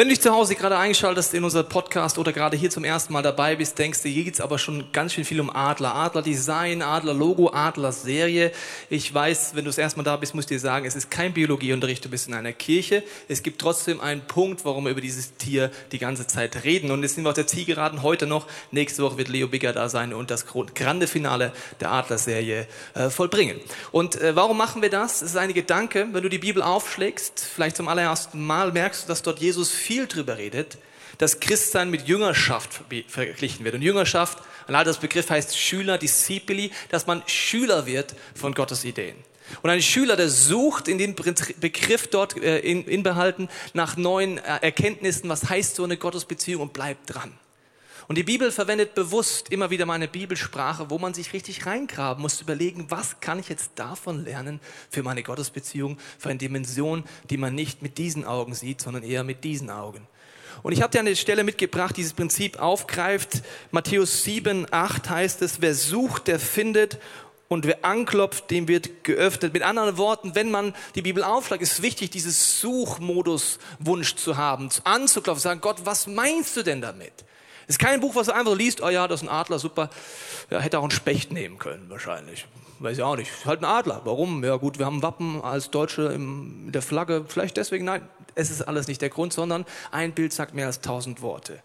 Wenn du dich zu Hause gerade eingeschaltet hast in unser Podcast oder gerade hier zum ersten Mal dabei bist, denkst du, hier geht's aber schon ganz schön viel um Adler. Adler Design, Adler Logo, Adler Serie. Ich weiß, wenn du das erste Mal da bist, muss ich dir sagen, es ist kein Biologieunterricht, du bist in einer Kirche. Es gibt trotzdem einen Punkt, warum wir über dieses Tier die ganze Zeit reden. Und jetzt sind wir auf der Zielgeraden heute noch. Nächste Woche wird Leo Bigger da sein und das grande Finale der Adler-Serie äh, vollbringen. Und äh, warum machen wir das? Es ist ein Gedanke, wenn du die Bibel aufschlägst, vielleicht zum allerersten Mal merkst du, dass dort Jesus viel drüber redet, dass Christsein mit Jüngerschaft verglichen wird. Und Jüngerschaft, ein altes Begriff heißt Schüler, Discipili, dass man Schüler wird von Gottes Ideen. Und ein Schüler, der sucht in den Begriff dort äh, inbehalten nach neuen äh, Erkenntnissen, was heißt so eine Gottesbeziehung und bleibt dran. Und die Bibel verwendet bewusst immer wieder mal eine Bibelsprache, wo man sich richtig reingraben muss, überlegen, was kann ich jetzt davon lernen für meine Gottesbeziehung, für eine Dimension, die man nicht mit diesen Augen sieht, sondern eher mit diesen Augen. Und ich habe dir eine Stelle mitgebracht, dieses Prinzip aufgreift. Matthäus 7, 8 heißt es, wer sucht, der findet und wer anklopft, dem wird geöffnet. Mit anderen Worten, wenn man die Bibel aufschlägt, ist wichtig, dieses Suchmodus Wunsch zu haben, anzuklopfen, sagen, Gott, was meinst du denn damit? Es ist kein Buch, was du einfach liest, oh ja, das ist ein Adler, super. Ja, hätte auch einen Specht nehmen können, wahrscheinlich. Weiß ich auch nicht. Halt ein Adler. Warum? Ja gut, wir haben Wappen als Deutsche in der Flagge. Vielleicht deswegen, nein, es ist alles nicht der Grund, sondern ein Bild sagt mehr als tausend Worte.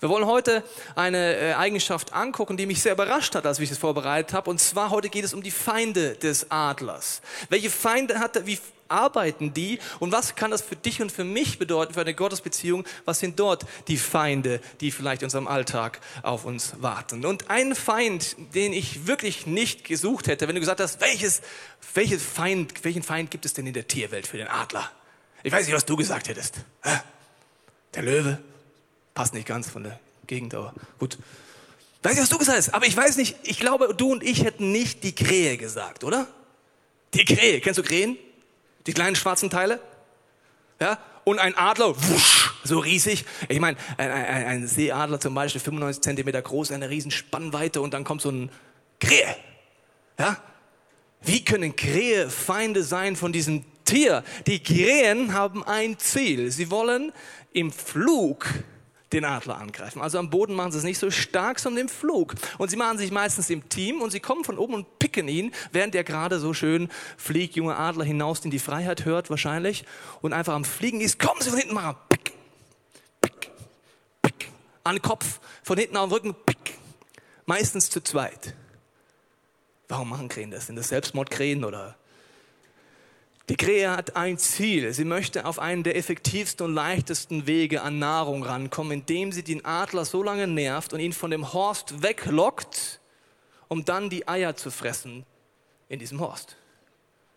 Wir wollen heute eine äh, Eigenschaft angucken, die mich sehr überrascht hat, als ich das vorbereitet habe. Und zwar heute geht es um die Feinde des Adlers. Welche Feinde hat er? Wie arbeiten die? Und was kann das für dich und für mich bedeuten, für eine Gottesbeziehung? Was sind dort die Feinde, die vielleicht in unserem Alltag auf uns warten? Und ein Feind, den ich wirklich nicht gesucht hätte, wenn du gesagt hast, welches, welches Feind, welchen Feind gibt es denn in der Tierwelt für den Adler? Ich weiß nicht, was du gesagt hättest. Der Löwe? Passt nicht ganz von der Gegend, aber gut. Weiß nicht, was du gesagt hast, aber ich weiß nicht, ich glaube, du und ich hätten nicht die Krähe gesagt, oder? Die Krähe, kennst du Krähen? Die kleinen schwarzen Teile? Ja? Und ein Adler, wusch, so riesig. Ich meine, ein, ein, ein, Seeadler zum Beispiel, 95 Zentimeter groß, eine riesen Spannweite und dann kommt so ein Krähe. Ja? Wie können Krähe Feinde sein von diesem Tier? Die Krähen haben ein Ziel. Sie wollen im Flug den Adler angreifen. Also am Boden machen sie es nicht so stark, sondern im Flug. Und sie machen sich meistens im Team und sie kommen von oben und picken ihn, während er gerade so schön fliegt, junger Adler hinaus in die Freiheit hört wahrscheinlich und einfach am Fliegen ist. Kommen sie von hinten mal, pick, pick, pick. An den Kopf, von hinten auf den Rücken, pick. Meistens zu zweit. Warum machen Krähen das? Sind das Selbstmordkrähen oder die Krähe hat ein Ziel. Sie möchte auf einen der effektivsten und leichtesten Wege an Nahrung rankommen, indem sie den Adler so lange nervt und ihn von dem Horst weglockt, um dann die Eier zu fressen in diesem Horst.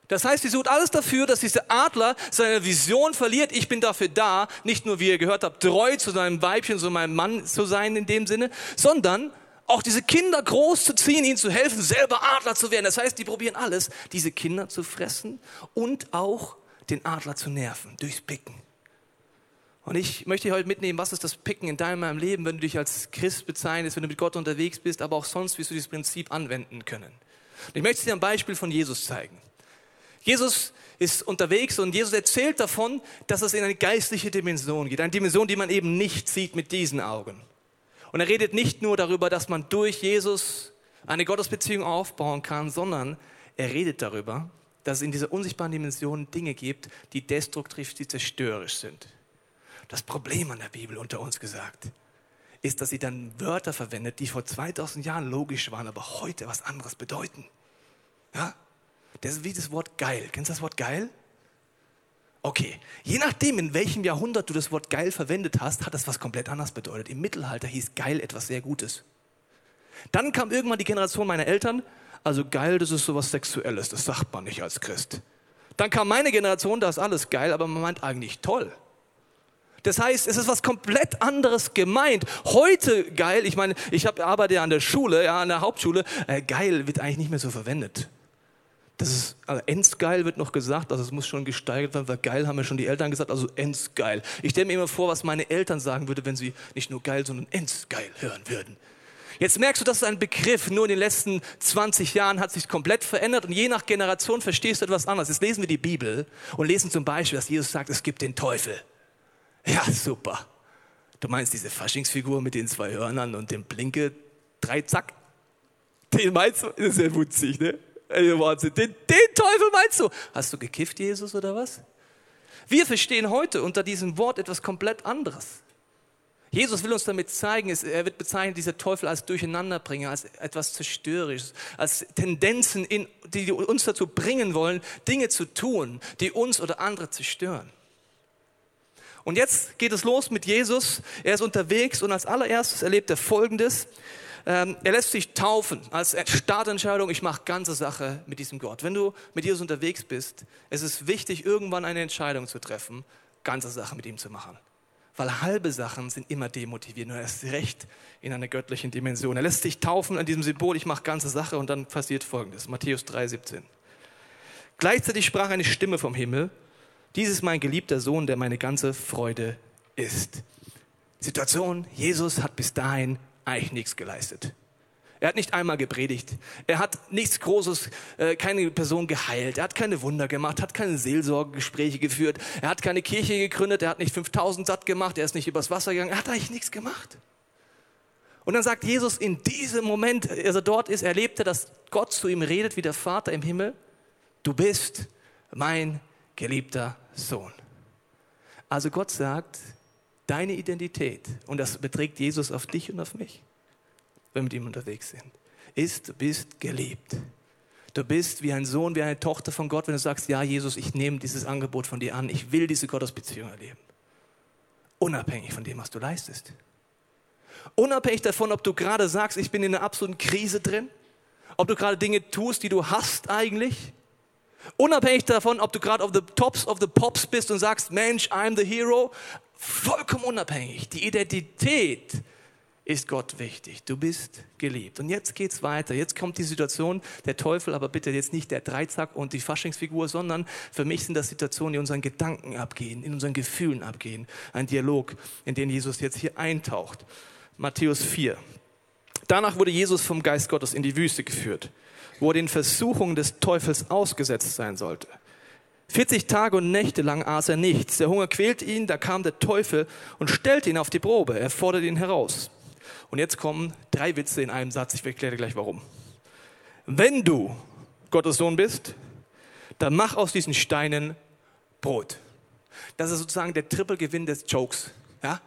Das heißt, sie sucht alles dafür, dass dieser Adler seine Vision verliert. Ich bin dafür da, nicht nur, wie ihr gehört habt, treu zu seinem Weibchen, zu meinem Mann zu sein in dem Sinne, sondern auch diese Kinder groß zu ziehen, ihnen zu helfen, selber Adler zu werden. Das heißt, die probieren alles, diese Kinder zu fressen und auch den Adler zu nerven durchs Picken. Und ich möchte dich heute mitnehmen, was ist das Picken in deinem Leben, wenn du dich als Christ bezeichnest, wenn du mit Gott unterwegs bist, aber auch sonst wirst du dieses Prinzip anwenden können. Und ich möchte dir ein Beispiel von Jesus zeigen. Jesus ist unterwegs und Jesus erzählt davon, dass es in eine geistliche Dimension geht. Eine Dimension, die man eben nicht sieht mit diesen Augen. Und er redet nicht nur darüber, dass man durch Jesus eine Gottesbeziehung aufbauen kann, sondern er redet darüber, dass es in dieser unsichtbaren Dimension Dinge gibt, die destruktiv, die zerstörerisch sind. Das Problem an der Bibel unter uns gesagt ist, dass sie dann Wörter verwendet, die vor 2000 Jahren logisch waren, aber heute was anderes bedeuten. Ja? Das ist wie das Wort geil. Kennst du das Wort geil? Okay, je nachdem, in welchem Jahrhundert du das Wort geil verwendet hast, hat das was komplett anderes bedeutet. Im Mittelalter hieß geil etwas sehr Gutes. Dann kam irgendwann die Generation meiner Eltern, also geil, das ist sowas Sexuelles, das sagt man nicht als Christ. Dann kam meine Generation, da ist alles geil, aber man meint eigentlich toll. Das heißt, es ist was komplett anderes gemeint. Heute geil, ich meine, ich arbeite ja an der Schule, ja, an der Hauptschule, äh, geil wird eigentlich nicht mehr so verwendet. Das ist, also endsgeil wird noch gesagt, also es muss schon gesteigert werden, weil geil haben ja schon die Eltern gesagt, also endsgeil. Ich stelle mir immer vor, was meine Eltern sagen würden, wenn sie nicht nur geil, sondern endsgeil hören würden. Jetzt merkst du, das ist ein Begriff, nur in den letzten 20 Jahren hat sich komplett verändert und je nach Generation verstehst du etwas anderes. Jetzt lesen wir die Bibel und lesen zum Beispiel, dass Jesus sagt, es gibt den Teufel. Ja, super. Du meinst diese Faschingsfigur mit den zwei Hörnern und dem Blinke, drei Zack? Den meinst du? Das ist ja witzig, ne? Ey, Wahnsinn. Den, den Teufel meinst du? Hast du gekifft, Jesus, oder was? Wir verstehen heute unter diesem Wort etwas komplett anderes. Jesus will uns damit zeigen, er wird bezeichnen, dieser Teufel als Durcheinanderbringer, als etwas Zerstörerisches, als Tendenzen, in, die uns dazu bringen wollen, Dinge zu tun, die uns oder andere zerstören. Und jetzt geht es los mit Jesus. Er ist unterwegs und als allererstes erlebt er Folgendes. Ähm, er lässt sich taufen als Startentscheidung. Ich mache ganze Sache mit diesem Gott. Wenn du mit Jesus unterwegs bist, es ist wichtig, irgendwann eine Entscheidung zu treffen, ganze Sache mit ihm zu machen. Weil halbe Sachen sind immer demotivierend und erst recht in einer göttlichen Dimension. Er lässt sich taufen an diesem Symbol, ich mache ganze Sache und dann passiert folgendes. Matthäus 3,17. Gleichzeitig sprach eine Stimme vom Himmel, dies ist mein geliebter Sohn, der meine ganze Freude ist. Situation, Jesus hat bis dahin eigentlich nichts geleistet. Er hat nicht einmal gepredigt. Er hat nichts Großes, äh, keine Person geheilt. Er hat keine Wunder gemacht, hat keine Seelsorgegespräche geführt. Er hat keine Kirche gegründet. Er hat nicht 5000 satt gemacht. Er ist nicht übers Wasser gegangen. Er hat eigentlich nichts gemacht. Und dann sagt Jesus in diesem Moment, als er dort ist, erlebt er, dass Gott zu ihm redet wie der Vater im Himmel. Du bist mein geliebter Sohn. Also Gott sagt, deine Identität, und das beträgt Jesus auf dich und auf mich, wenn wir mit ihm unterwegs sind, ist, du bist geliebt. Du bist wie ein Sohn, wie eine Tochter von Gott, wenn du sagst, ja Jesus, ich nehme dieses Angebot von dir an, ich will diese Gottesbeziehung erleben. Unabhängig von dem, was du leistest. Unabhängig davon, ob du gerade sagst, ich bin in einer absoluten Krise drin, ob du gerade Dinge tust, die du hast eigentlich, Unabhängig davon, ob du gerade auf the tops of the pops bist und sagst, Mensch, I'm the hero, vollkommen unabhängig. Die Identität ist Gott wichtig. Du bist geliebt. Und jetzt geht's weiter. Jetzt kommt die Situation, der Teufel, aber bitte jetzt nicht der Dreizack und die Faschingsfigur, sondern für mich sind das Situationen, die unseren Gedanken abgehen, in unseren Gefühlen abgehen. Ein Dialog, in den Jesus jetzt hier eintaucht. Matthäus 4. Danach wurde Jesus vom Geist Gottes in die Wüste geführt wo er den Versuchungen des Teufels ausgesetzt sein sollte. 40 Tage und Nächte lang aß er nichts. Der Hunger quälte ihn, da kam der Teufel und stellte ihn auf die Probe. Er forderte ihn heraus. Und jetzt kommen drei Witze in einem Satz. Ich erkläre dir gleich warum. Wenn du Gottes Sohn bist, dann mach aus diesen Steinen Brot. Das ist sozusagen der Trippelgewinn des Jokes. Ja?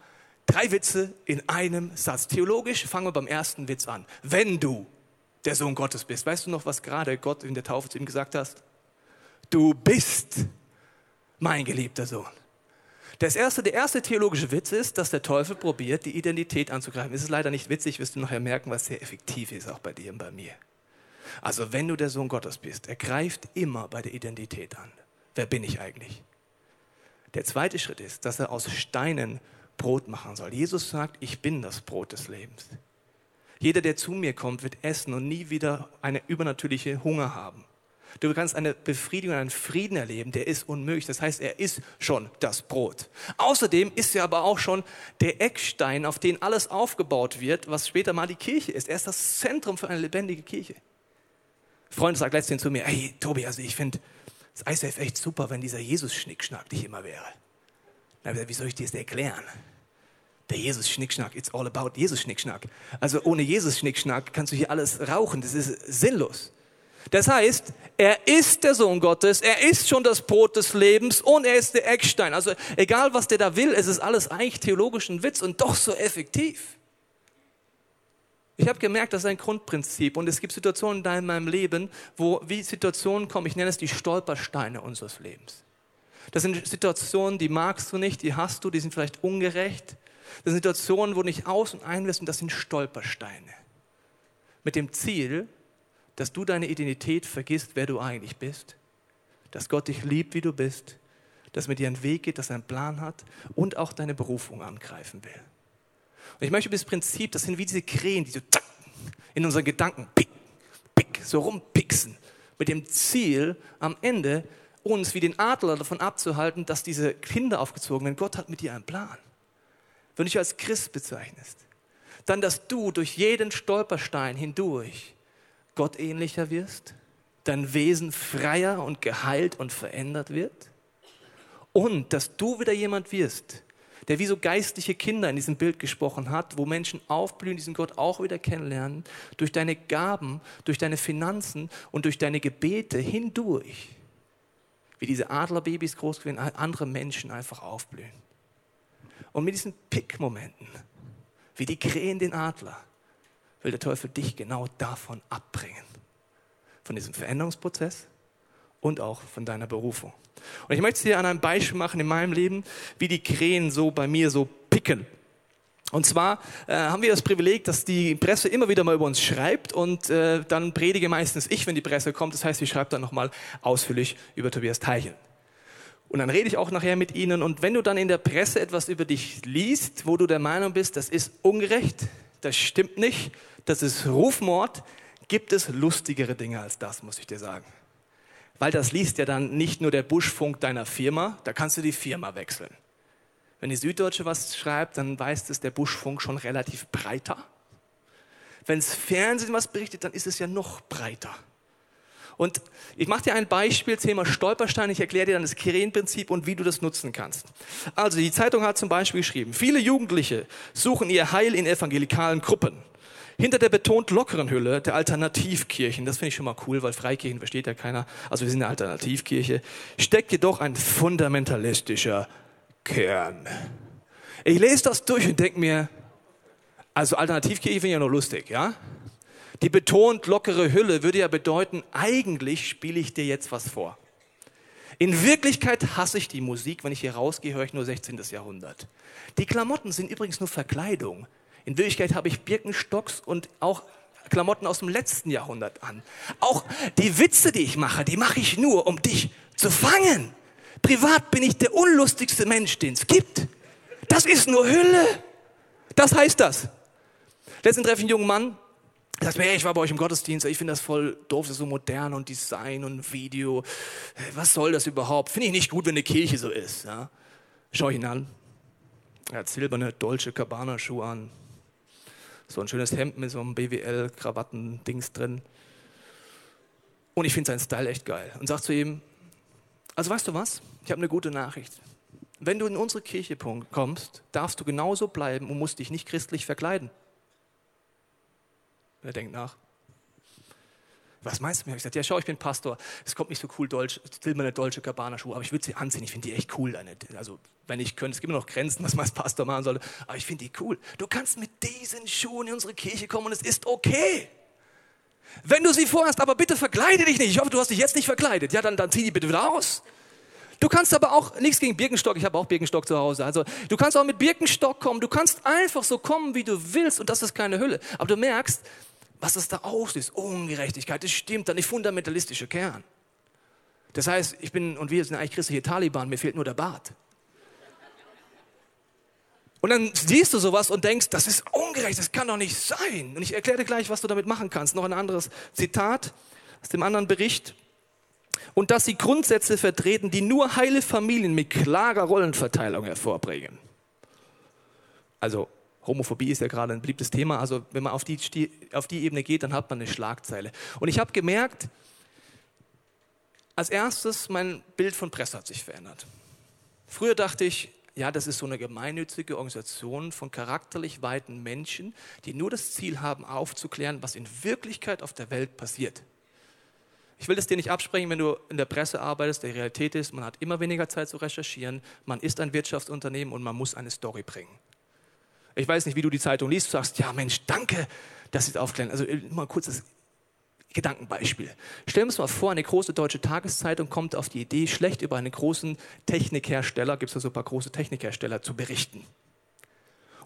Drei Witze in einem Satz. Theologisch fangen wir beim ersten Witz an. Wenn du der Sohn Gottes bist. Weißt du noch, was gerade Gott in der Taufe zu ihm gesagt hat? Du bist mein geliebter Sohn. Das erste, der erste theologische Witz ist, dass der Teufel probiert, die Identität anzugreifen. Es ist leider nicht witzig, wirst du nachher merken, was sehr effektiv ist, auch bei dir und bei mir. Also wenn du der Sohn Gottes bist, er greift immer bei der Identität an. Wer bin ich eigentlich? Der zweite Schritt ist, dass er aus Steinen Brot machen soll. Jesus sagt, ich bin das Brot des Lebens. Jeder, der zu mir kommt, wird essen und nie wieder eine übernatürliche Hunger haben. Du kannst eine Befriedigung, einen Frieden erleben, der ist unmöglich. Das heißt, er ist schon das Brot. Außerdem ist er aber auch schon der Eckstein, auf den alles aufgebaut wird, was später mal die Kirche ist. Er ist das Zentrum für eine lebendige Kirche. Freund sagt letztens zu mir, hey Tobi, also ich finde das ICF echt super, wenn dieser Jesus-Schnickschnack nicht immer wäre. Na, wie soll ich dir das erklären? Der Jesus-Schnickschnack, it's all about Jesus-Schnickschnack. Also ohne Jesus-Schnickschnack kannst du hier alles rauchen, das ist sinnlos. Das heißt, er ist der Sohn Gottes, er ist schon das Brot des Lebens und er ist der Eckstein. Also egal, was der da will, es ist alles eigentlich theologisch ein Witz und doch so effektiv. Ich habe gemerkt, das ist ein Grundprinzip und es gibt Situationen in meinem Leben, wo wie Situationen kommen, ich nenne es die Stolpersteine unseres Lebens. Das sind Situationen, die magst du nicht, die hast du, die sind vielleicht ungerecht, das sind Situationen, wo du nicht aus- und ein und das sind Stolpersteine. Mit dem Ziel, dass du deine Identität vergisst, wer du eigentlich bist, dass Gott dich liebt, wie du bist, dass mit dir ein Weg geht, dass er einen Plan hat und auch deine Berufung angreifen will. Und ich möchte das Prinzip, das sind wie diese Krähen, die so in unseren Gedanken pick, pick, so rumpixen. Mit dem Ziel, am Ende uns wie den Adler davon abzuhalten, dass diese Kinder aufgezogen werden. Gott hat mit dir einen Plan. Wenn du dich als Christ bezeichnest, dann, dass du durch jeden Stolperstein hindurch Gott ähnlicher wirst, dein Wesen freier und geheilt und verändert wird und dass du wieder jemand wirst, der wie so geistliche Kinder in diesem Bild gesprochen hat, wo Menschen aufblühen, diesen Gott auch wieder kennenlernen, durch deine Gaben, durch deine Finanzen und durch deine Gebete hindurch, wie diese Adlerbabys groß werden, andere Menschen einfach aufblühen. Und mit diesen Pickmomenten, wie die Krähen den Adler, will der Teufel dich genau davon abbringen. Von diesem Veränderungsprozess und auch von deiner Berufung. Und ich möchte es dir an einem Beispiel machen in meinem Leben, wie die Krähen so bei mir so picken. Und zwar äh, haben wir das Privileg, dass die Presse immer wieder mal über uns schreibt und äh, dann predige meistens ich, wenn die Presse kommt. Das heißt, ich schreibe dann nochmal ausführlich über Tobias Teichel. Und dann rede ich auch nachher mit ihnen. Und wenn du dann in der Presse etwas über dich liest, wo du der Meinung bist, das ist ungerecht, das stimmt nicht, das ist Rufmord, gibt es lustigere Dinge als das, muss ich dir sagen. Weil das liest ja dann nicht nur der Buschfunk deiner Firma, da kannst du die Firma wechseln. Wenn die Süddeutsche was schreibt, dann weiß es der Buschfunk schon relativ breiter. Wenn das Fernsehen was berichtet, dann ist es ja noch breiter. Und ich mache dir ein Beispiel, Thema Stolperstein. Ich erkläre dir dann das Krähenprinzip und wie du das nutzen kannst. Also die Zeitung hat zum Beispiel geschrieben, viele Jugendliche suchen ihr Heil in evangelikalen Gruppen. Hinter der betont lockeren Hülle der Alternativkirchen, das finde ich schon mal cool, weil Freikirchen versteht ja keiner, also wir sind eine Alternativkirche, steckt jedoch ein fundamentalistischer Kern. Ich lese das durch und denke mir, also Alternativkirche finde ich ja noch lustig, ja? Die betont lockere Hülle würde ja bedeuten, eigentlich spiele ich dir jetzt was vor. In Wirklichkeit hasse ich die Musik, wenn ich hier rausgehe, höre ich nur 16. Jahrhundert. Die Klamotten sind übrigens nur Verkleidung. In Wirklichkeit habe ich Birkenstocks und auch Klamotten aus dem letzten Jahrhundert an. Auch die Witze, die ich mache, die mache ich nur, um dich zu fangen. Privat bin ich der unlustigste Mensch, den es gibt. Das ist nur Hülle. Das heißt das. Letztens treffe ich einen jungen Mann, der sagt mir, ich war bei euch im Gottesdienst, ich finde das voll doof, das ist so modern und Design und Video. Was soll das überhaupt? Finde ich nicht gut, wenn eine Kirche so ist. Ja? Schau ich ihn an. Er hat silberne Dolce Cabana Schuhe an, so ein schönes Hemd mit so einem BWL-Krawatten-Dings drin. Und ich finde seinen Style echt geil. Und sag zu ihm, also weißt du was? Ich habe eine gute Nachricht. Wenn du in unsere Kirche kommst, darfst du genauso bleiben und musst dich nicht christlich verkleiden. Er denkt nach. Was meinst du mir? Ich gesagt, ja, schau, ich bin Pastor. Es kommt nicht so cool Deutsch, silberne deutsche Cabana-Schuhe, aber ich würde sie anziehen. Ich finde die echt cool. Also, wenn ich könnte, es gibt immer noch Grenzen, was man als Pastor machen sollte, aber ich finde die cool. Du kannst mit diesen Schuhen in unsere Kirche kommen und es ist okay. Wenn du sie vorhast, aber bitte verkleide dich nicht. Ich hoffe, du hast dich jetzt nicht verkleidet. Ja, dann, dann zieh die bitte wieder aus. Du kannst aber auch, nichts gegen Birkenstock, ich habe auch Birkenstock zu Hause. Also, du kannst auch mit Birkenstock kommen. Du kannst einfach so kommen, wie du willst und das ist keine Hülle. Aber du merkst, was es da auslöst, Ungerechtigkeit, das stimmt, dann der fundamentalistische Kern. Das heißt, ich bin und wir sind eigentlich christliche Taliban, mir fehlt nur der Bart. Und dann siehst du sowas und denkst, das ist ungerecht, das kann doch nicht sein. Und ich erkläre dir gleich, was du damit machen kannst. Noch ein anderes Zitat aus dem anderen Bericht. Und dass sie Grundsätze vertreten, die nur heile Familien mit klarer Rollenverteilung hervorbringen. Also Homophobie ist ja gerade ein beliebtes Thema. Also wenn man auf die, auf die Ebene geht, dann hat man eine Schlagzeile. Und ich habe gemerkt, als erstes, mein Bild von Presse hat sich verändert. Früher dachte ich, ja, das ist so eine gemeinnützige Organisation von charakterlich weiten Menschen, die nur das Ziel haben, aufzuklären, was in Wirklichkeit auf der Welt passiert. Ich will das dir nicht absprechen, wenn du in der Presse arbeitest. Die Realität ist, man hat immer weniger Zeit zu recherchieren, man ist ein Wirtschaftsunternehmen und man muss eine Story bringen. Ich weiß nicht, wie du die Zeitung liest, du sagst, ja Mensch, danke, dass Sie es aufklären. Also äh, mal ein kurzes Gedankenbeispiel. Stellen wir uns mal vor, eine große deutsche Tageszeitung kommt auf die Idee, schlecht über einen großen Technikhersteller, gibt es ja so ein paar große Technikhersteller, zu berichten.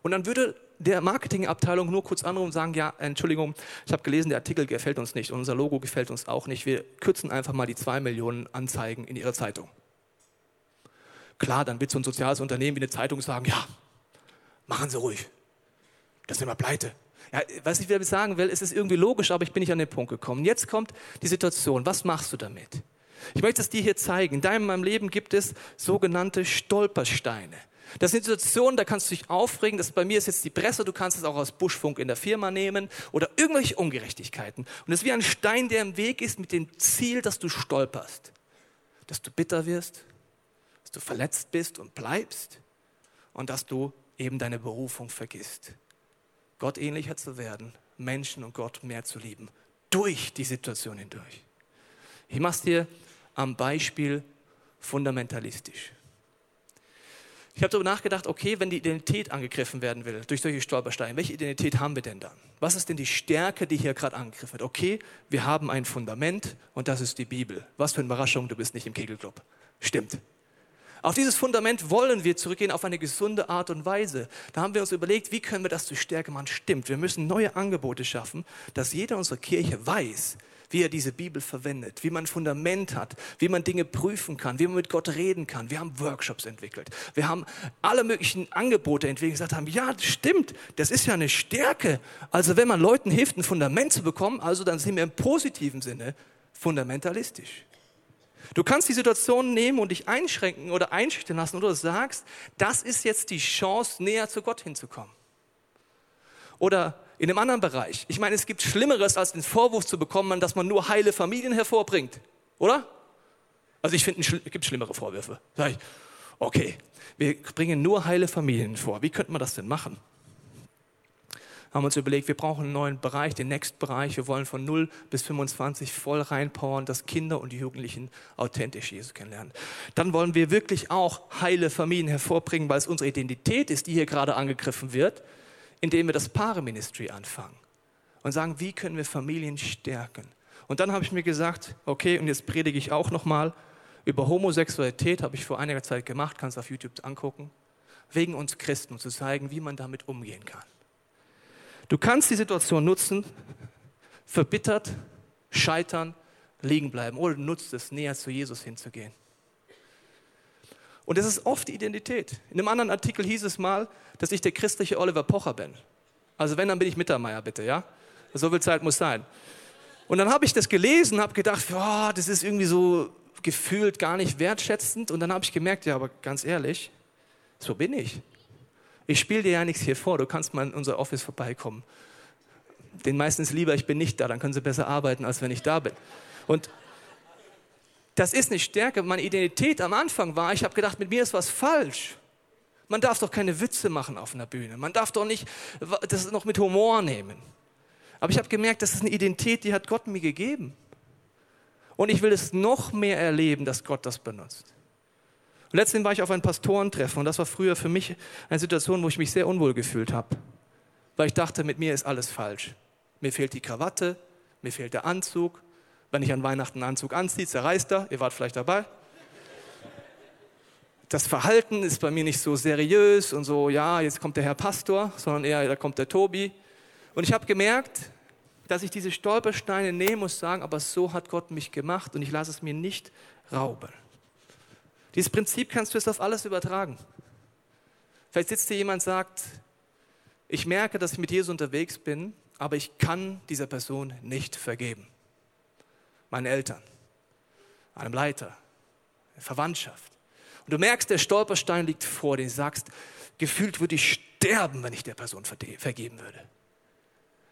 Und dann würde der Marketingabteilung nur kurz anrufen und sagen, ja, Entschuldigung, ich habe gelesen, der Artikel gefällt uns nicht und unser Logo gefällt uns auch nicht. Wir kürzen einfach mal die zwei Millionen Anzeigen in Ihrer Zeitung. Klar, dann wird so ein soziales Unternehmen wie eine Zeitung sagen, ja, Machen Sie ruhig. Das sind wir pleite. Ja, was ich damit sagen will, es ist irgendwie logisch, aber ich bin nicht an den Punkt gekommen. Jetzt kommt die Situation. Was machst du damit? Ich möchte es dir hier zeigen. In deinem Leben gibt es sogenannte Stolpersteine. Das sind Situationen, da kannst du dich aufregen. Das bei mir ist jetzt die Presse, du kannst es auch aus Buschfunk in der Firma nehmen oder irgendwelche Ungerechtigkeiten. Und es ist wie ein Stein, der im Weg ist mit dem Ziel, dass du stolperst. Dass du bitter wirst, dass du verletzt bist und bleibst und dass du eben deine Berufung vergisst. Gott ähnlicher zu werden, Menschen und Gott mehr zu lieben, durch die Situation hindurch. Ich mache es dir am Beispiel fundamentalistisch. Ich habe darüber nachgedacht, okay, wenn die Identität angegriffen werden will durch solche Stolpersteine, welche Identität haben wir denn dann? Was ist denn die Stärke, die hier gerade angegriffen wird? Okay, wir haben ein Fundament und das ist die Bibel. Was für eine Überraschung, du bist nicht im Kegelclub. Stimmt. Auf dieses Fundament wollen wir zurückgehen auf eine gesunde Art und Weise. Da haben wir uns überlegt, wie können wir das zu Stärke machen? Stimmt, wir müssen neue Angebote schaffen, dass jeder unserer Kirche weiß, wie er diese Bibel verwendet, wie man ein Fundament hat, wie man Dinge prüfen kann, wie man mit Gott reden kann. Wir haben Workshops entwickelt. Wir haben alle möglichen Angebote entwickelt, gesagt haben, ja, stimmt, das ist ja eine Stärke. Also wenn man Leuten hilft, ein Fundament zu bekommen, also dann sind wir im positiven Sinne fundamentalistisch. Du kannst die Situation nehmen und dich einschränken oder einschüchtern lassen oder sagst, das ist jetzt die Chance, näher zu Gott hinzukommen. Oder in einem anderen Bereich. Ich meine, es gibt Schlimmeres, als den Vorwurf zu bekommen, dass man nur heile Familien hervorbringt. Oder? Also ich finde, es gibt schlimmere Vorwürfe. Sag ich, okay, wir bringen nur heile Familien vor. Wie könnte man das denn machen? Haben uns überlegt, wir brauchen einen neuen Bereich, den Next-Bereich. Wir wollen von 0 bis 25 voll reinpowern, dass Kinder und Jugendlichen authentisch Jesus kennenlernen. Dann wollen wir wirklich auch heile Familien hervorbringen, weil es unsere Identität ist, die hier gerade angegriffen wird, indem wir das Paare-Ministry anfangen und sagen, wie können wir Familien stärken? Und dann habe ich mir gesagt, okay, und jetzt predige ich auch nochmal über Homosexualität, habe ich vor einiger Zeit gemacht, kannst auf YouTube angucken, wegen uns Christen, um zu zeigen, wie man damit umgehen kann. Du kannst die Situation nutzen, verbittert, scheitern, liegen bleiben oder du nutzt es, näher zu Jesus hinzugehen. Und das ist oft die Identität. In einem anderen Artikel hieß es mal, dass ich der christliche Oliver Pocher bin. Also wenn, dann bin ich Mittermeier, bitte, ja? So viel Zeit muss sein. Und dann habe ich das gelesen, habe gedacht, oh, das ist irgendwie so gefühlt gar nicht wertschätzend. Und dann habe ich gemerkt, ja, aber ganz ehrlich, so bin ich. Ich spiele dir ja nichts hier vor, du kannst mal in unser Office vorbeikommen. Den meistens lieber, ich bin nicht da, dann können sie besser arbeiten, als wenn ich da bin. Und das ist eine Stärke. Meine Identität am Anfang war, ich habe gedacht, mit mir ist was falsch. Man darf doch keine Witze machen auf einer Bühne. Man darf doch nicht das noch mit Humor nehmen. Aber ich habe gemerkt, das ist eine Identität, die hat Gott mir gegeben. Und ich will es noch mehr erleben, dass Gott das benutzt. Und letztendlich war ich auf ein Pastorentreffen und das war früher für mich eine Situation, wo ich mich sehr unwohl gefühlt habe. Weil ich dachte, mit mir ist alles falsch. Mir fehlt die Krawatte, mir fehlt der Anzug. Wenn ich an Weihnachten einen Anzug anziehe, zerreißt er. Ihr wart vielleicht dabei. Das Verhalten ist bei mir nicht so seriös und so, ja, jetzt kommt der Herr Pastor, sondern eher, da kommt der Tobi. Und ich habe gemerkt, dass ich diese Stolpersteine nehmen muss, sagen, aber so hat Gott mich gemacht und ich lasse es mir nicht rauben. Dieses Prinzip kannst du jetzt auf alles übertragen. Vielleicht sitzt hier jemand und sagt, ich merke, dass ich mit Jesus unterwegs bin, aber ich kann dieser Person nicht vergeben. Meinen Eltern, einem Leiter, Verwandtschaft. Und du merkst, der Stolperstein liegt vor dir. Du sagst, gefühlt würde ich sterben, wenn ich der Person vergeben würde.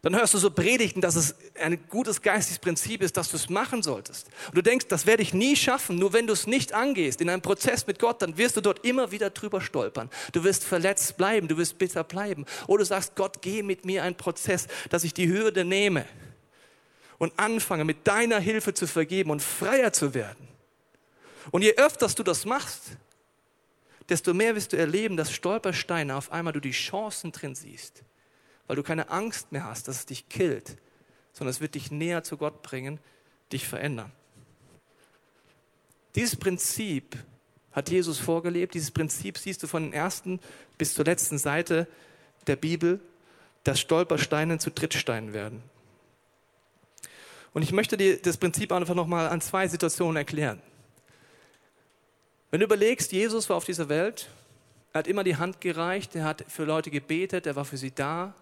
Dann hörst du so Predigten, dass es ein gutes geistiges Prinzip ist, dass du es machen solltest. Und du denkst, das werde ich nie schaffen, nur wenn du es nicht angehst in einem Prozess mit Gott, dann wirst du dort immer wieder drüber stolpern. Du wirst verletzt bleiben, du wirst bitter bleiben. Oder du sagst, Gott, geh mit mir einen Prozess, dass ich die Hürde nehme und anfange, mit deiner Hilfe zu vergeben und freier zu werden. Und je öfter du das machst, desto mehr wirst du erleben, dass Stolpersteine auf einmal du die Chancen drin siehst weil du keine Angst mehr hast, dass es dich killt, sondern es wird dich näher zu Gott bringen, dich verändern. Dieses Prinzip hat Jesus vorgelebt. Dieses Prinzip siehst du von den ersten bis zur letzten Seite der Bibel, dass Stolpersteine zu Trittsteinen werden. Und ich möchte dir das Prinzip einfach nochmal an zwei Situationen erklären. Wenn du überlegst, Jesus war auf dieser Welt, er hat immer die Hand gereicht, er hat für Leute gebetet, er war für sie da,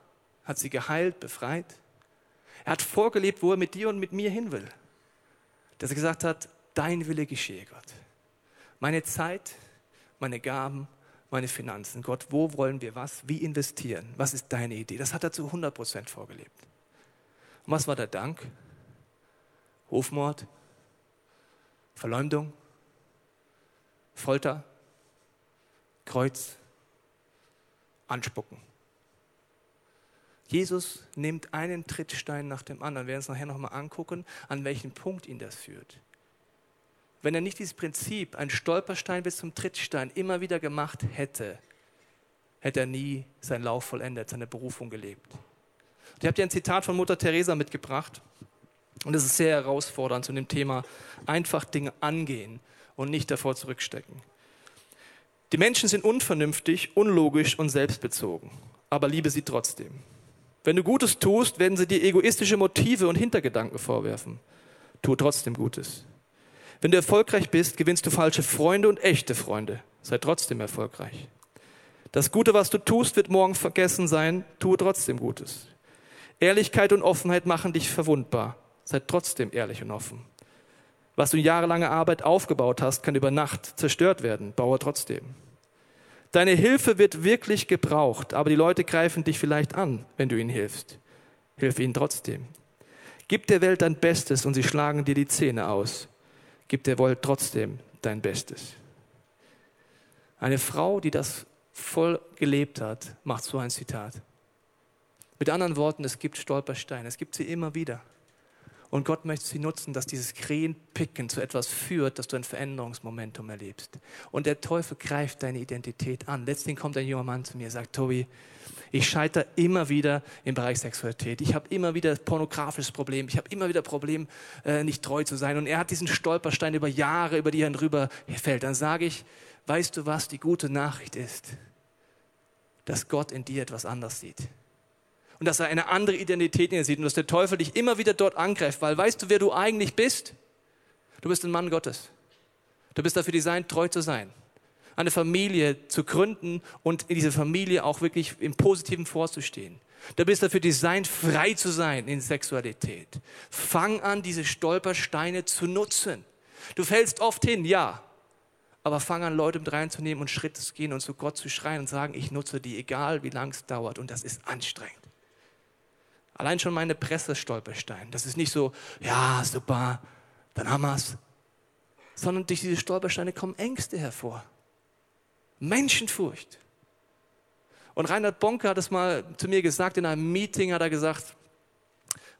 hat sie geheilt, befreit. Er hat vorgelebt, wo er mit dir und mit mir hin will. Dass er gesagt hat, dein Wille geschehe, Gott. Meine Zeit, meine Gaben, meine Finanzen. Gott, wo wollen wir was? Wie investieren? Was ist deine Idee? Das hat er zu 100 Prozent vorgelebt. Und was war der Dank? Hofmord, Verleumdung, Folter, Kreuz, Anspucken. Jesus nimmt einen Trittstein nach dem anderen. Wir werden es nachher nochmal angucken, an welchen Punkt ihn das führt. Wenn er nicht dieses Prinzip, ein Stolperstein bis zum Trittstein, immer wieder gemacht hätte, hätte er nie seinen Lauf vollendet, seine Berufung gelebt. Und ich habe dir ein Zitat von Mutter Teresa mitgebracht. Und es ist sehr herausfordernd zu dem Thema einfach Dinge angehen und nicht davor zurückstecken. Die Menschen sind unvernünftig, unlogisch und selbstbezogen, aber liebe sie trotzdem. Wenn du Gutes tust, werden sie dir egoistische Motive und Hintergedanken vorwerfen. Tu trotzdem Gutes. Wenn du erfolgreich bist, gewinnst du falsche Freunde und echte Freunde. Sei trotzdem erfolgreich. Das Gute, was du tust, wird morgen vergessen sein. Tue trotzdem Gutes. Ehrlichkeit und Offenheit machen dich verwundbar. Sei trotzdem ehrlich und offen. Was du in jahrelanger Arbeit aufgebaut hast, kann über Nacht zerstört werden. Baue trotzdem. Deine Hilfe wird wirklich gebraucht, aber die Leute greifen dich vielleicht an, wenn du ihnen hilfst. Hilf ihnen trotzdem. Gib der Welt dein Bestes und sie schlagen dir die Zähne aus. Gib der Welt trotzdem dein Bestes. Eine Frau, die das voll gelebt hat, macht so ein Zitat. Mit anderen Worten, es gibt Stolpersteine, es gibt sie immer wieder. Und Gott möchte sie nutzen, dass dieses Krähenpicken zu etwas führt, dass du ein Veränderungsmomentum erlebst. Und der Teufel greift deine Identität an. Letztendlich kommt ein junger Mann zu mir und sagt, Tobi, ich scheitere immer wieder im Bereich Sexualität. Ich habe immer wieder pornografisches Problem. Ich habe immer wieder Problem, äh, nicht treu zu sein. Und er hat diesen Stolperstein über Jahre, über die er drüber fällt. Dann sage ich, weißt du was, die gute Nachricht ist, dass Gott in dir etwas anders sieht und dass er eine andere Identität in dir sieht und dass der Teufel dich immer wieder dort angreift, weil weißt du, wer du eigentlich bist? Du bist ein Mann Gottes. Du bist dafür designt, treu zu sein, eine Familie zu gründen und in dieser Familie auch wirklich im Positiven vorzustehen. Du bist dafür designt, frei zu sein in Sexualität. Fang an, diese Stolpersteine zu nutzen. Du fällst oft hin, ja. Aber fang an, Leute mit reinzunehmen und Schritte zu gehen und zu Gott zu schreien und sagen, ich nutze die, egal wie lang es dauert. Und das ist anstrengend. Allein schon meine Presse-Stolperstein. Das ist nicht so, ja, super, dann haben wir es. Sondern durch diese Stolpersteine kommen Ängste hervor. Menschenfurcht. Und Reinhard Bonke hat es mal zu mir gesagt, in einem Meeting hat er gesagt,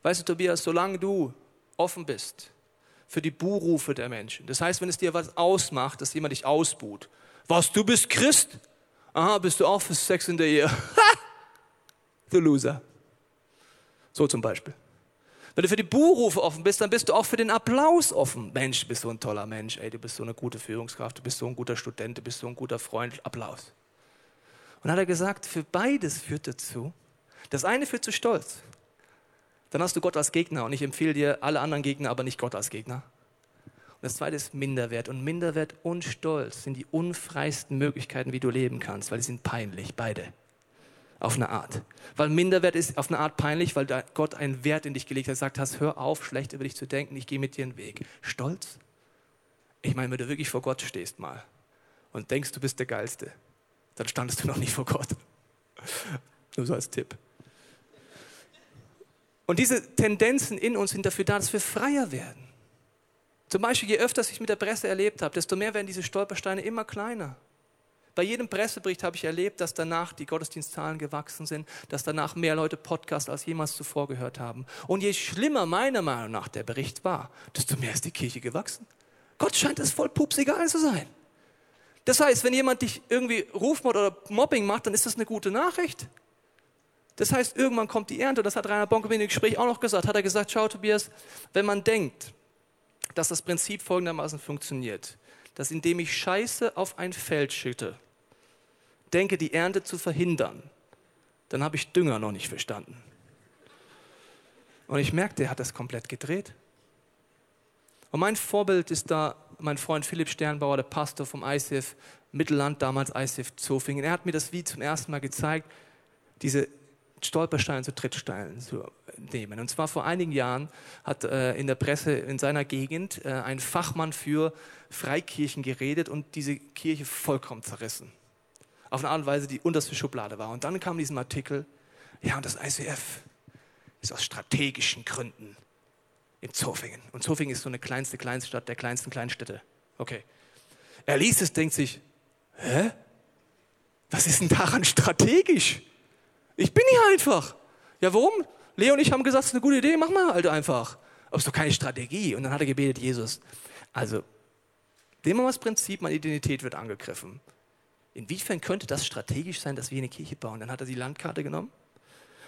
weißt du Tobias, solange du offen bist für die Buhrufe der Menschen, das heißt, wenn es dir was ausmacht, dass jemand dich ausbuht, was, du bist Christ? Aha, bist du auch für Sex in der Ehe? du Loser. So zum Beispiel. Wenn du für die Buhrufe offen bist, dann bist du auch für den Applaus offen. Mensch, du bist so ein toller Mensch, ey, du bist so eine gute Führungskraft, du bist so ein guter Student, du bist so ein guter Freund. Applaus. Und hat er gesagt, für beides führt dazu. Das eine führt zu Stolz. Dann hast du Gott als Gegner und ich empfehle dir alle anderen Gegner, aber nicht Gott als Gegner. Und das zweite ist Minderwert. Und Minderwert und Stolz sind die unfreisten Möglichkeiten, wie du leben kannst, weil die sind peinlich, beide auf eine Art. Weil Minderwert ist auf eine Art peinlich, weil Gott einen Wert in dich gelegt hat, sagt hast, hör auf, schlecht über dich zu denken, ich gehe mit dir einen Weg. Stolz? Ich meine, wenn du wirklich vor Gott stehst mal und denkst, du bist der Geilste, dann standest du noch nicht vor Gott. Nur so als Tipp. Und diese Tendenzen in uns sind dafür da, dass wir freier werden. Zum Beispiel, je öfter ich mit der Presse erlebt habe, desto mehr werden diese Stolpersteine immer kleiner. Bei jedem Pressebericht habe ich erlebt, dass danach die Gottesdienstzahlen gewachsen sind, dass danach mehr Leute Podcast als jemals zuvor gehört haben. Und je schlimmer meiner Meinung nach der Bericht war, desto mehr ist die Kirche gewachsen. Gott scheint es voll pups egal zu sein. Das heißt, wenn jemand dich irgendwie Rufmord oder Mobbing macht, dann ist das eine gute Nachricht. Das heißt, irgendwann kommt die Ernte. Das hat Rainer Bonke in dem Gespräch auch noch gesagt. Hat er gesagt, schau Tobias, wenn man denkt, dass das Prinzip folgendermaßen funktioniert, dass indem ich Scheiße auf ein Feld schütte, denke, die Ernte zu verhindern, dann habe ich Dünger noch nicht verstanden. Und ich merke, der hat das komplett gedreht. Und mein Vorbild ist da mein Freund Philipp Sternbauer, der Pastor vom ICF Mittelland, damals ICF Zofingen. Er hat mir das wie zum ersten Mal gezeigt, diese Stolperstein zu Trittsteinen zu nehmen. Und zwar vor einigen Jahren hat äh, in der Presse in seiner Gegend äh, ein Fachmann für Freikirchen geredet und diese Kirche vollkommen zerrissen. Auf eine Art und Weise, die unterste Schublade war. Und dann kam diesem Artikel, ja, und das ICF ist aus strategischen Gründen in Zofingen. Und Zofingen ist so eine kleinste Kleinstadt der kleinsten Kleinstädte. Okay. Er liest es, denkt sich, hä? Was ist denn daran strategisch? Ich bin hier einfach. Ja, warum? Leo und ich haben gesagt, es ist eine gute Idee, mach mal halt einfach. Aber es ist doch keine Strategie. Und dann hat er gebetet, Jesus. Also, nehmen wir mal das Prinzip, meine Identität wird angegriffen. Inwiefern könnte das strategisch sein, dass wir eine Kirche bauen? Dann hat er die Landkarte genommen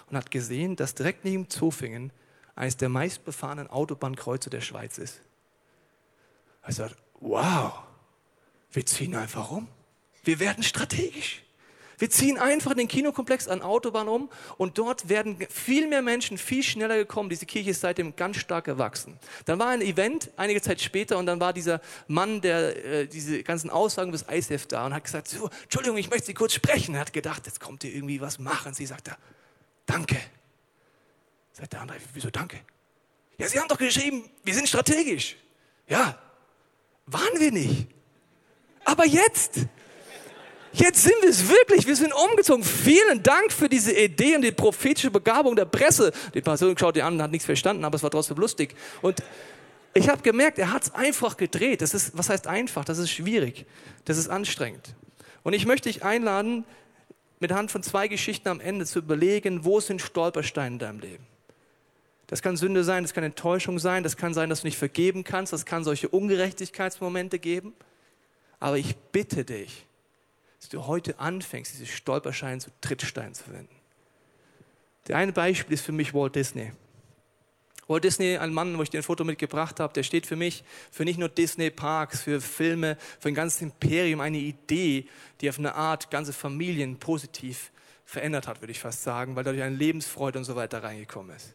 und hat gesehen, dass direkt neben Zofingen eines der meistbefahrenen Autobahnkreuze der Schweiz ist. Er sagt, wow, wir ziehen einfach um. Wir werden strategisch. Wir ziehen einfach den Kinokomplex an Autobahn um und dort werden viel mehr Menschen viel schneller gekommen. Diese Kirche ist seitdem ganz stark gewachsen. Dann war ein Event einige Zeit später und dann war dieser Mann, der äh, diese ganzen Aussagen des ICF da und hat gesagt, so, Entschuldigung, ich möchte Sie kurz sprechen. Er hat gedacht, jetzt kommt hier irgendwie was machen. Sie sagt er, danke. Sagt der andere, wieso danke? Ja, Sie haben doch geschrieben, wir sind strategisch. Ja, waren wir nicht. Aber jetzt, Jetzt sind wir es wirklich. Wir sind umgezogen. Vielen Dank für diese Idee und die prophetische Begabung der Presse. Die Person schaut dir an und hat nichts verstanden, aber es war trotzdem lustig. Und ich habe gemerkt, er hat es einfach gedreht. Das ist, was heißt einfach? Das ist schwierig. Das ist anstrengend. Und ich möchte dich einladen, mit Hand von zwei Geschichten am Ende zu überlegen, wo sind Stolpersteine in deinem Leben? Das kann Sünde sein, das kann Enttäuschung sein, das kann sein, dass du nicht vergeben kannst, das kann solche Ungerechtigkeitsmomente geben. Aber ich bitte dich, dass du heute anfängst, diese Stolpersteine zu Trittsteinen zu wenden. Der eine Beispiel ist für mich Walt Disney. Walt Disney, ein Mann, wo ich dir ein Foto mitgebracht habe, der steht für mich für nicht nur Disney Parks, für Filme, für ein ganzes Imperium, eine Idee, die auf eine Art ganze Familien positiv verändert hat, würde ich fast sagen, weil dadurch eine Lebensfreude und so weiter reingekommen ist.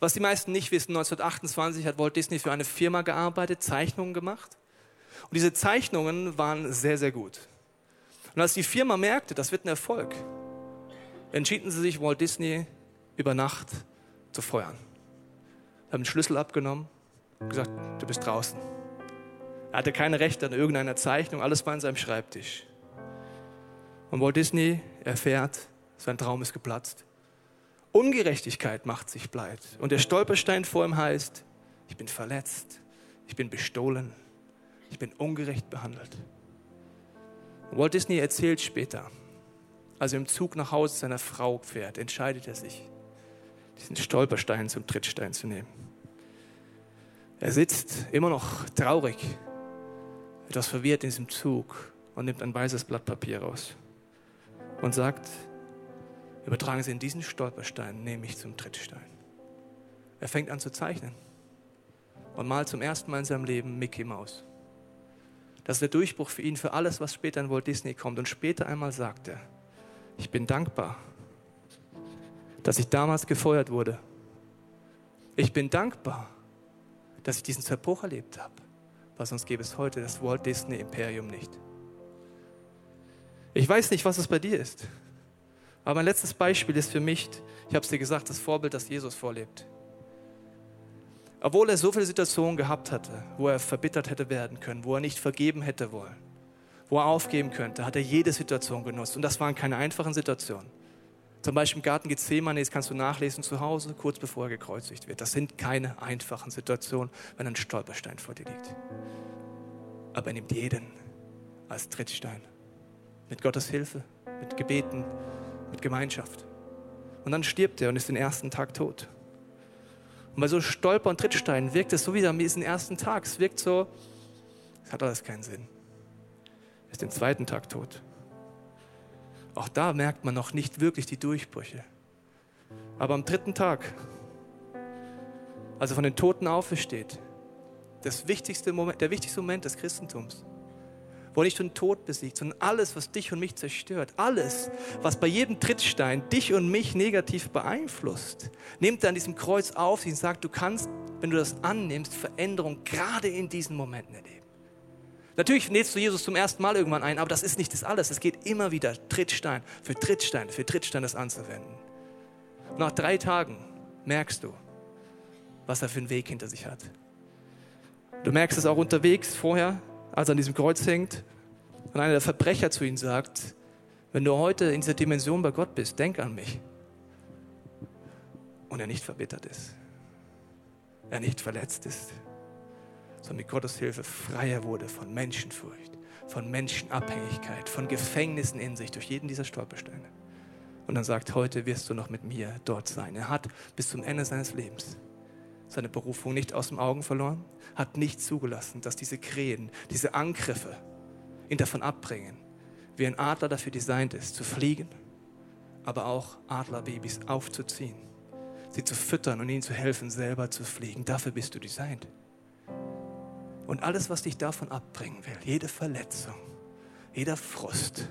Was die meisten nicht wissen, 1928 hat Walt Disney für eine Firma gearbeitet, Zeichnungen gemacht. Und diese Zeichnungen waren sehr, sehr gut. Und als die Firma merkte, das wird ein Erfolg, entschieden sie sich, Walt Disney über Nacht zu feuern. Haben den Schlüssel abgenommen und gesagt, du bist draußen. Er hatte keine Rechte an irgendeiner Zeichnung, alles war in seinem Schreibtisch. Und Walt Disney erfährt, sein Traum ist geplatzt. Ungerechtigkeit macht sich breit. Und der Stolperstein vor ihm heißt, ich bin verletzt, ich bin bestohlen, ich bin ungerecht behandelt. Walt Disney erzählt später, als er im Zug nach Hause seiner Frau fährt, entscheidet er sich, diesen Stolperstein zum Trittstein zu nehmen. Er sitzt immer noch traurig, etwas verwirrt in diesem Zug und nimmt ein weißes Blatt Papier raus und sagt, übertragen Sie in diesen Stolperstein, nehme ich zum Trittstein. Er fängt an zu zeichnen und malt zum ersten Mal in seinem Leben Mickey Mouse. Das ist der Durchbruch für ihn, für alles, was später in Walt Disney kommt. Und später einmal sagt er, ich bin dankbar, dass ich damals gefeuert wurde. Ich bin dankbar, dass ich diesen Zerbruch erlebt habe, weil sonst gäbe es heute das Walt Disney Imperium nicht. Ich weiß nicht, was es bei dir ist, aber mein letztes Beispiel ist für mich, ich habe es dir gesagt, das Vorbild, das Jesus vorlebt. Obwohl er so viele Situationen gehabt hatte, wo er verbittert hätte werden können, wo er nicht vergeben hätte wollen, wo er aufgeben könnte, hat er jede Situation genutzt. Und das waren keine einfachen Situationen. Zum Beispiel im Garten Gethsemane, das kannst du nachlesen zu Hause, kurz bevor er gekreuzigt wird. Das sind keine einfachen Situationen, wenn ein Stolperstein vor dir liegt. Aber er nimmt jeden als Trittstein. Mit Gottes Hilfe, mit Gebeten, mit Gemeinschaft. Und dann stirbt er und ist den ersten Tag tot. Und bei so Stolper- und Trittsteinen wirkt es so wie am diesen ersten Tag. Es wirkt so, es hat alles keinen Sinn. Ist den zweiten Tag tot. Auch da merkt man noch nicht wirklich die Durchbrüche. Aber am dritten Tag, als er von den Toten aufersteht, das wichtigste Moment, der wichtigste Moment des Christentums, wo nicht den Tod besiegt, sondern alles, was dich und mich zerstört, alles, was bei jedem Trittstein dich und mich negativ beeinflusst, nimmt er an diesem Kreuz auf und sagt, du kannst, wenn du das annimmst, Veränderung gerade in diesen Momenten erleben. Natürlich lädst du Jesus zum ersten Mal irgendwann ein, aber das ist nicht das alles. Es geht immer wieder Trittstein für Trittstein für Trittstein das anzuwenden. Nach drei Tagen merkst du, was er für einen Weg hinter sich hat. Du merkst es auch unterwegs vorher, als er an diesem Kreuz hängt und einer der Verbrecher zu ihm sagt, wenn du heute in dieser Dimension bei Gott bist, denk an mich. Und er nicht verbittert ist, er nicht verletzt ist, sondern mit Gottes Hilfe freier wurde von Menschenfurcht, von Menschenabhängigkeit, von Gefängnissen in sich durch jeden dieser Stolpersteine. Und dann sagt, heute wirst du noch mit mir dort sein. Er hat bis zum Ende seines Lebens seine Berufung nicht aus den Augen verloren, hat nicht zugelassen, dass diese Krähen, diese Angriffe ihn davon abbringen, wie ein Adler dafür designt ist, zu fliegen, aber auch Adlerbabys aufzuziehen, sie zu füttern und ihnen zu helfen, selber zu fliegen. Dafür bist du designt. Und alles, was dich davon abbringen will, jede Verletzung, jeder Frust,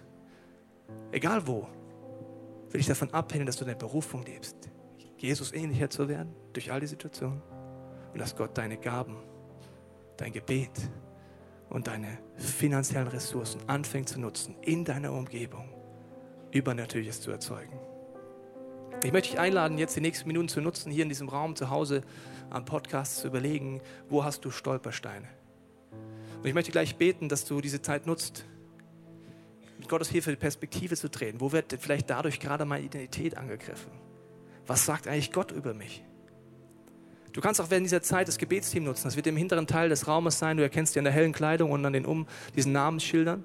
egal wo, will ich davon abhängen, dass du deine Berufung lebst, Jesus ähnlicher zu werden durch all die Situationen und dass Gott deine Gaben, dein Gebet und deine finanziellen Ressourcen anfängt zu nutzen in deiner Umgebung, Übernatürliches zu erzeugen. Ich möchte dich einladen, jetzt die nächsten Minuten zu nutzen, hier in diesem Raum zu Hause am Podcast zu überlegen, wo hast du Stolpersteine? Und ich möchte gleich beten, dass du diese Zeit nutzt, mit Gottes Hilfe die Perspektive zu drehen. Wo wird vielleicht dadurch gerade meine Identität angegriffen? Was sagt eigentlich Gott über mich? Du kannst auch während dieser Zeit das Gebetsteam nutzen. Das wird im hinteren Teil des Raumes sein. Du erkennst die an der hellen Kleidung und an den um diesen Namensschildern.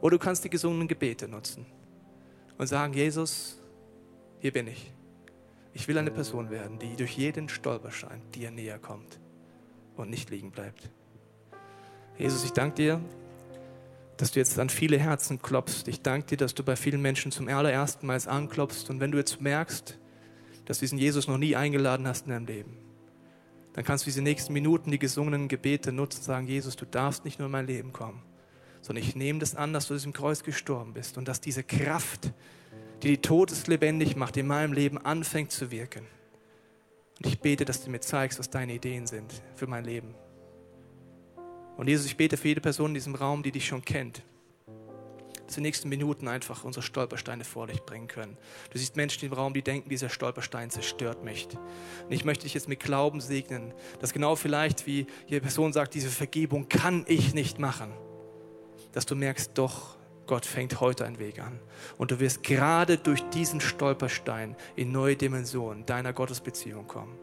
Oder du kannst die gesungenen Gebete nutzen und sagen, Jesus, hier bin ich. Ich will eine Person werden, die durch jeden Stolperstein dir näher kommt und nicht liegen bleibt. Jesus, ich danke dir, dass du jetzt an viele Herzen klopfst. Ich danke dir, dass du bei vielen Menschen zum allerersten Mal anklopfst. Und wenn du jetzt merkst, dass du diesen Jesus noch nie eingeladen hast in deinem Leben, dann kannst du diese nächsten Minuten, die gesungenen Gebete nutzen und sagen, Jesus, du darfst nicht nur in mein Leben kommen, sondern ich nehme das an, dass du diesem Kreuz gestorben bist und dass diese Kraft, die die Todes lebendig macht, in meinem Leben anfängt zu wirken. Und ich bete, dass du mir zeigst, was deine Ideen sind für mein Leben. Und Jesus, ich bete für jede Person in diesem Raum, die dich schon kennt, dass den nächsten Minuten einfach unsere Stolpersteine vor dich bringen können. Du siehst Menschen im Raum, die denken, dieser Stolperstein zerstört mich. Und ich möchte dich jetzt mit Glauben segnen, dass genau vielleicht, wie jede Person sagt, diese Vergebung kann ich nicht machen, dass du merkst, doch, Gott fängt heute einen Weg an. Und du wirst gerade durch diesen Stolperstein in neue Dimensionen deiner Gottesbeziehung kommen.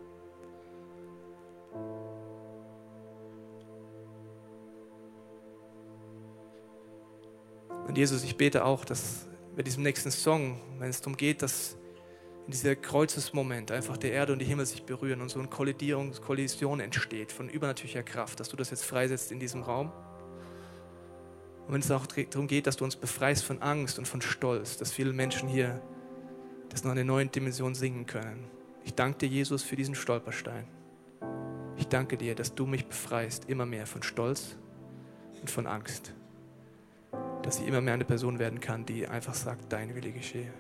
Und Jesus, ich bete auch, dass bei diesem nächsten Song, wenn es darum geht, dass in dieser Kreuzesmoment einfach der Erde und die Himmel sich berühren und so eine Kollidierung, Kollision entsteht von übernatürlicher Kraft, dass du das jetzt freisetzt in diesem Raum. Und wenn es auch darum geht, dass du uns befreist von Angst und von Stolz, dass viele Menschen hier das noch in einer neuen Dimension singen können. Ich danke dir, Jesus, für diesen Stolperstein. Ich danke dir, dass du mich befreist immer mehr von Stolz und von Angst dass ich immer mehr eine Person werden kann, die einfach sagt, dein Wille geschehe.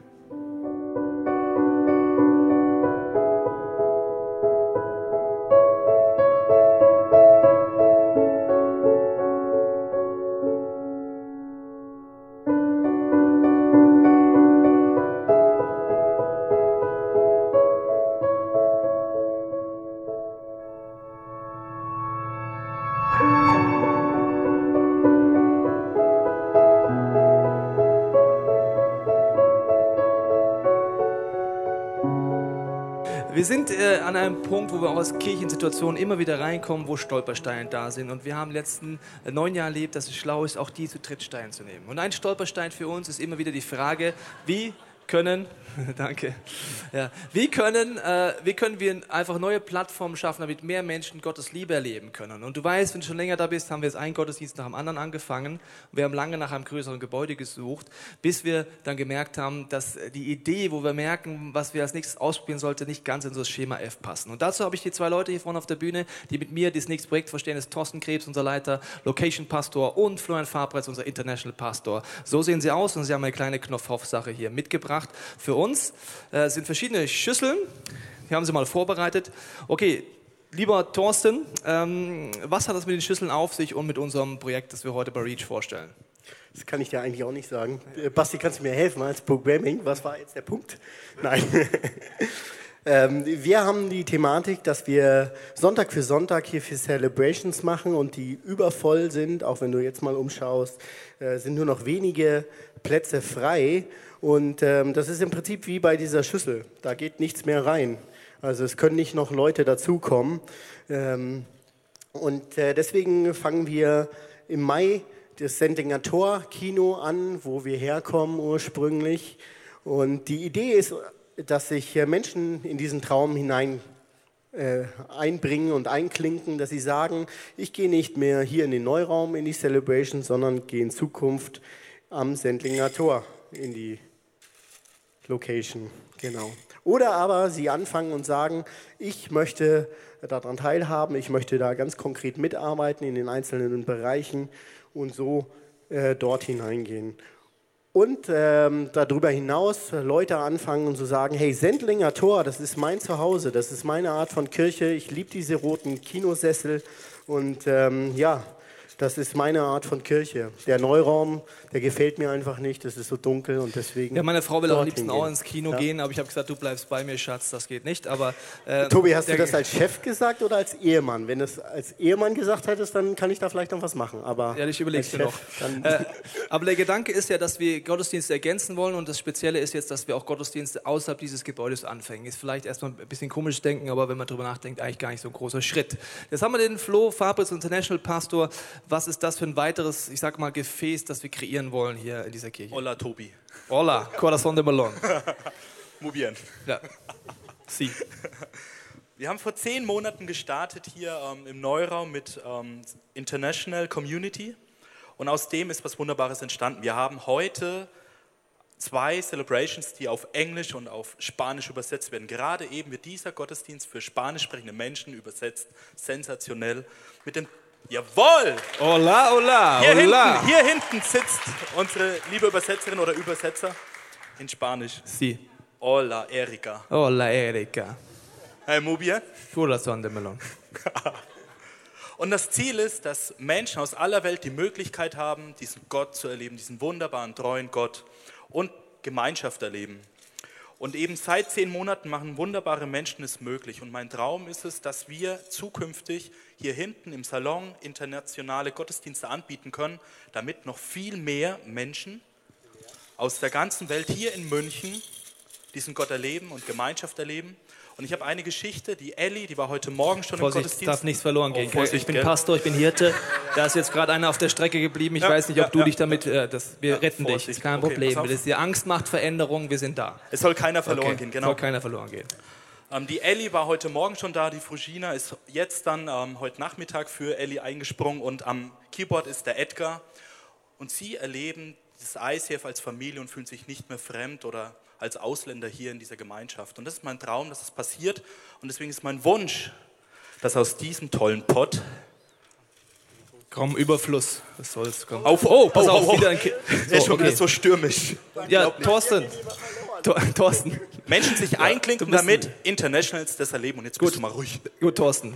Wir sind äh, an einem Punkt, wo wir auch aus Kirchensituationen immer wieder reinkommen, wo Stolpersteine da sind. Und wir haben in den letzten äh, neun Jahren erlebt, dass es schlau ist, auch die zu Trittsteinen zu nehmen. Und ein Stolperstein für uns ist immer wieder die Frage, wie können, danke, ja, wie können, äh, wie können wir einfach neue Plattformen schaffen, damit mehr Menschen Gottes Liebe erleben können? Und du weißt, wenn du schon länger da bist, haben wir jetzt einen Gottesdienst nach dem anderen angefangen. Wir haben lange nach einem größeren Gebäude gesucht, bis wir dann gemerkt haben, dass die Idee, wo wir merken, was wir als nächstes ausprobieren sollten, nicht ganz in so das Schema F passen. Und dazu habe ich die zwei Leute hier vorne auf der Bühne, die mit mir das nächste Projekt verstehen, das ist Thorsten Krebs, unser Leiter, Location Pastor und Florian Fabretz, unser International Pastor. So sehen sie aus und sie haben eine kleine Knopfhoff-Sache hier mitgebracht für uns äh, sind verschiedene Schüsseln. Wir haben sie mal vorbereitet. Okay, lieber Thorsten, ähm, was hat das mit den Schüsseln auf sich und mit unserem Projekt, das wir heute bei Reach vorstellen? Das kann ich dir eigentlich auch nicht sagen. Äh, Basti, kannst du mir helfen als Programming? Was war jetzt der Punkt? Nein. ähm, wir haben die Thematik, dass wir Sonntag für Sonntag hier für Celebrations machen und die übervoll sind. Auch wenn du jetzt mal umschaust, äh, sind nur noch wenige Plätze frei. Und ähm, das ist im Prinzip wie bei dieser Schüssel. Da geht nichts mehr rein. Also es können nicht noch Leute dazukommen. Ähm, und äh, deswegen fangen wir im Mai das Sendlinger Tor Kino an, wo wir herkommen ursprünglich. Und die Idee ist, dass sich Menschen in diesen Traum hinein äh, einbringen und einklinken, dass sie sagen, ich gehe nicht mehr hier in den Neuraum in die Celebration, sondern gehe in Zukunft am Sendlinger Tor in die Location. Genau. Oder aber sie anfangen und sagen, ich möchte daran teilhaben, ich möchte da ganz konkret mitarbeiten in den einzelnen Bereichen und so äh, dort hineingehen. Und ähm, darüber hinaus Leute anfangen und zu sagen, hey, Sendlinger Tor, das ist mein Zuhause, das ist meine Art von Kirche, ich liebe diese roten Kinosessel und ähm, ja, das ist meine Art von Kirche. Der Neuraum, der gefällt mir einfach nicht, das ist so dunkel und deswegen. Ja, meine Frau will auch am liebsten auch ins Kino ja. gehen, aber ich habe gesagt, du bleibst bei mir, Schatz, das geht nicht. Aber, äh, Tobi, hast du das als Chef gesagt oder als Ehemann? Wenn du es als Ehemann gesagt hättest, dann kann ich da vielleicht noch was machen. Aber ja, ich überleg's dir noch. Äh, aber der Gedanke ist ja, dass wir Gottesdienste ergänzen wollen und das Spezielle ist jetzt, dass wir auch Gottesdienste außerhalb dieses Gebäudes anfangen. Ist vielleicht erstmal ein bisschen komisch denken, aber wenn man darüber nachdenkt, eigentlich gar nicht so ein großer Schritt. Jetzt haben wir den Flo Fabris International Pastor. Was ist das für ein weiteres, ich sag mal, Gefäß, das wir kreieren wollen hier in dieser Kirche? Hola, Tobi. Hola, corazón de melón. Muy bien. Ja. Sie. Wir haben vor zehn Monaten gestartet hier ähm, im Neuraum mit ähm, International Community und aus dem ist was Wunderbares entstanden. Wir haben heute zwei Celebrations, die auf Englisch und auf Spanisch übersetzt werden. Gerade eben wird dieser Gottesdienst für spanisch sprechende Menschen übersetzt. Sensationell. Mit dem Jawohl! Hola, hola, hier hola. Hinten, hier hinten sitzt unsere liebe Übersetzerin oder Übersetzer in Spanisch. Sí. Hola, Erika. Hola, Erika. Hey, muy bien. Corazón de melón. Und das Ziel ist, dass Menschen aus aller Welt die Möglichkeit haben, diesen Gott zu erleben, diesen wunderbaren, treuen Gott und Gemeinschaft erleben. Und eben seit zehn Monaten machen wunderbare Menschen es möglich. Und mein Traum ist es, dass wir zukünftig hier hinten im Salon internationale Gottesdienste anbieten können, damit noch viel mehr Menschen aus der ganzen Welt hier in München diesen Gott erleben und Gemeinschaft erleben. Und ich habe eine Geschichte, die Ellie, die war heute Morgen schon Vorsicht, im Gottesdienst. darf nichts verloren gehen. Oh, Vorsicht, ich bin gell? Pastor, ich bin Hirte. Da ist jetzt gerade einer auf der Strecke geblieben. Ich ja, weiß nicht, ob ja, du ja. dich damit, äh, das, wir retten Vorsicht. dich. Ist kein okay, Problem. Wenn es dir Angst macht, Veränderung, wir sind da. Es soll keiner verloren okay. gehen, genau. Es soll keiner verloren gehen. Ähm, die Ellie war heute Morgen schon da, die Frugina ist jetzt dann ähm, heute Nachmittag für Ellie eingesprungen und am Keyboard ist der Edgar. Und sie erleben das ICF als Familie und fühlen sich nicht mehr fremd oder als Ausländer hier in dieser Gemeinschaft. Und das ist mein Traum, dass das passiert. Und deswegen ist mein Wunsch, dass aus diesem tollen Pott Komm, Überfluss. Was soll's? Komm. Auf, oh, pass oh, auf, oh, wieder ein Kind. So, ist schon okay. wieder so stürmisch. Ja, Thorsten. Thorsten. Menschen sich einklinken, damit Internationals das erleben. Und jetzt gut du mal ruhig. Gut, Thorsten.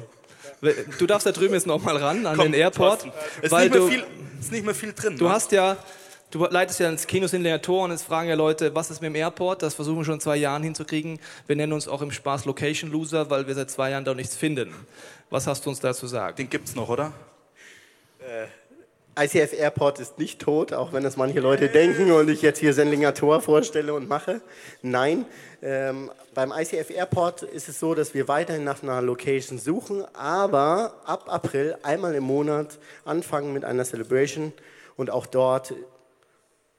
Du darfst da drüben jetzt noch mal ran an Komm, den Airport. Es ist, nicht ist nicht mehr viel drin. Du ne? hast ja Du leitest ja ins Kino Sindlinger Tor und jetzt fragen ja Leute, was ist mit dem Airport? Das versuchen wir schon zwei Jahren hinzukriegen. Wir nennen uns auch im Spaß Location Loser, weil wir seit zwei Jahren da nichts finden. Was hast du uns dazu sagen? Den gibt's noch, oder? Äh, ICF Airport ist nicht tot, auch wenn das manche Leute denken und ich jetzt hier Sendlinger Tor vorstelle und mache. Nein, ähm, beim ICF Airport ist es so, dass wir weiterhin nach einer Location suchen, aber ab April einmal im Monat anfangen mit einer Celebration und auch dort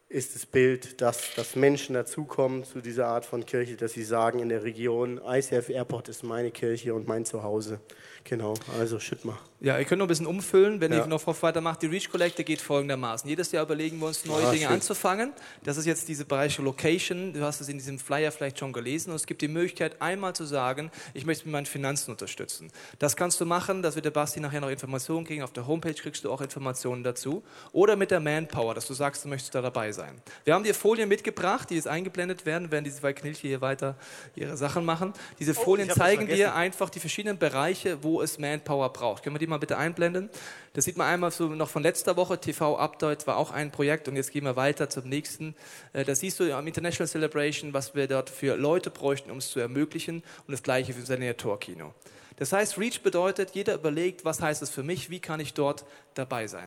ist das Bild, dass, dass Menschen dazukommen zu dieser Art von Kirche, dass sie sagen in der Region, ICF Airport ist meine Kirche und mein Zuhause. Genau, also schütt mal. Ja, ihr könnt noch ein bisschen umfüllen, wenn ja. ich noch weitermache. Die Reach Collector geht folgendermaßen. Jedes Jahr überlegen wir uns, neue ah, Dinge schön. anzufangen. Das ist jetzt diese Bereiche Location. Du hast es in diesem Flyer vielleicht schon gelesen. Und es gibt die Möglichkeit, einmal zu sagen, ich möchte mit meinen Finanzen unterstützen. Das kannst du machen, das wird der Basti nachher noch Informationen kriegen. Auf der Homepage kriegst du auch Informationen dazu. Oder mit der Manpower, dass du sagst, du möchtest da dabei sein. Wir haben dir Folien mitgebracht, die jetzt eingeblendet werden, während diese zwei Knilche hier weiter ihre Sachen machen. Diese Oh, Folien das zeigen dir einfach die verschiedenen Bereiche, wo es Manpower braucht. Können wir die mal bitte einblenden? Das sieht man einmal so noch von letzter Woche. TV Update war auch ein Projekt und jetzt gehen wir weiter zum nächsten. Äh, Da siehst du am International Celebration, was wir dort für Leute bräuchten, um es zu ermöglichen und das gleiche für unser Tor-Kino. Das heißt, Reach bedeutet, jeder überlegt, was heißt es für mich, wie kann ich dort dabei sein.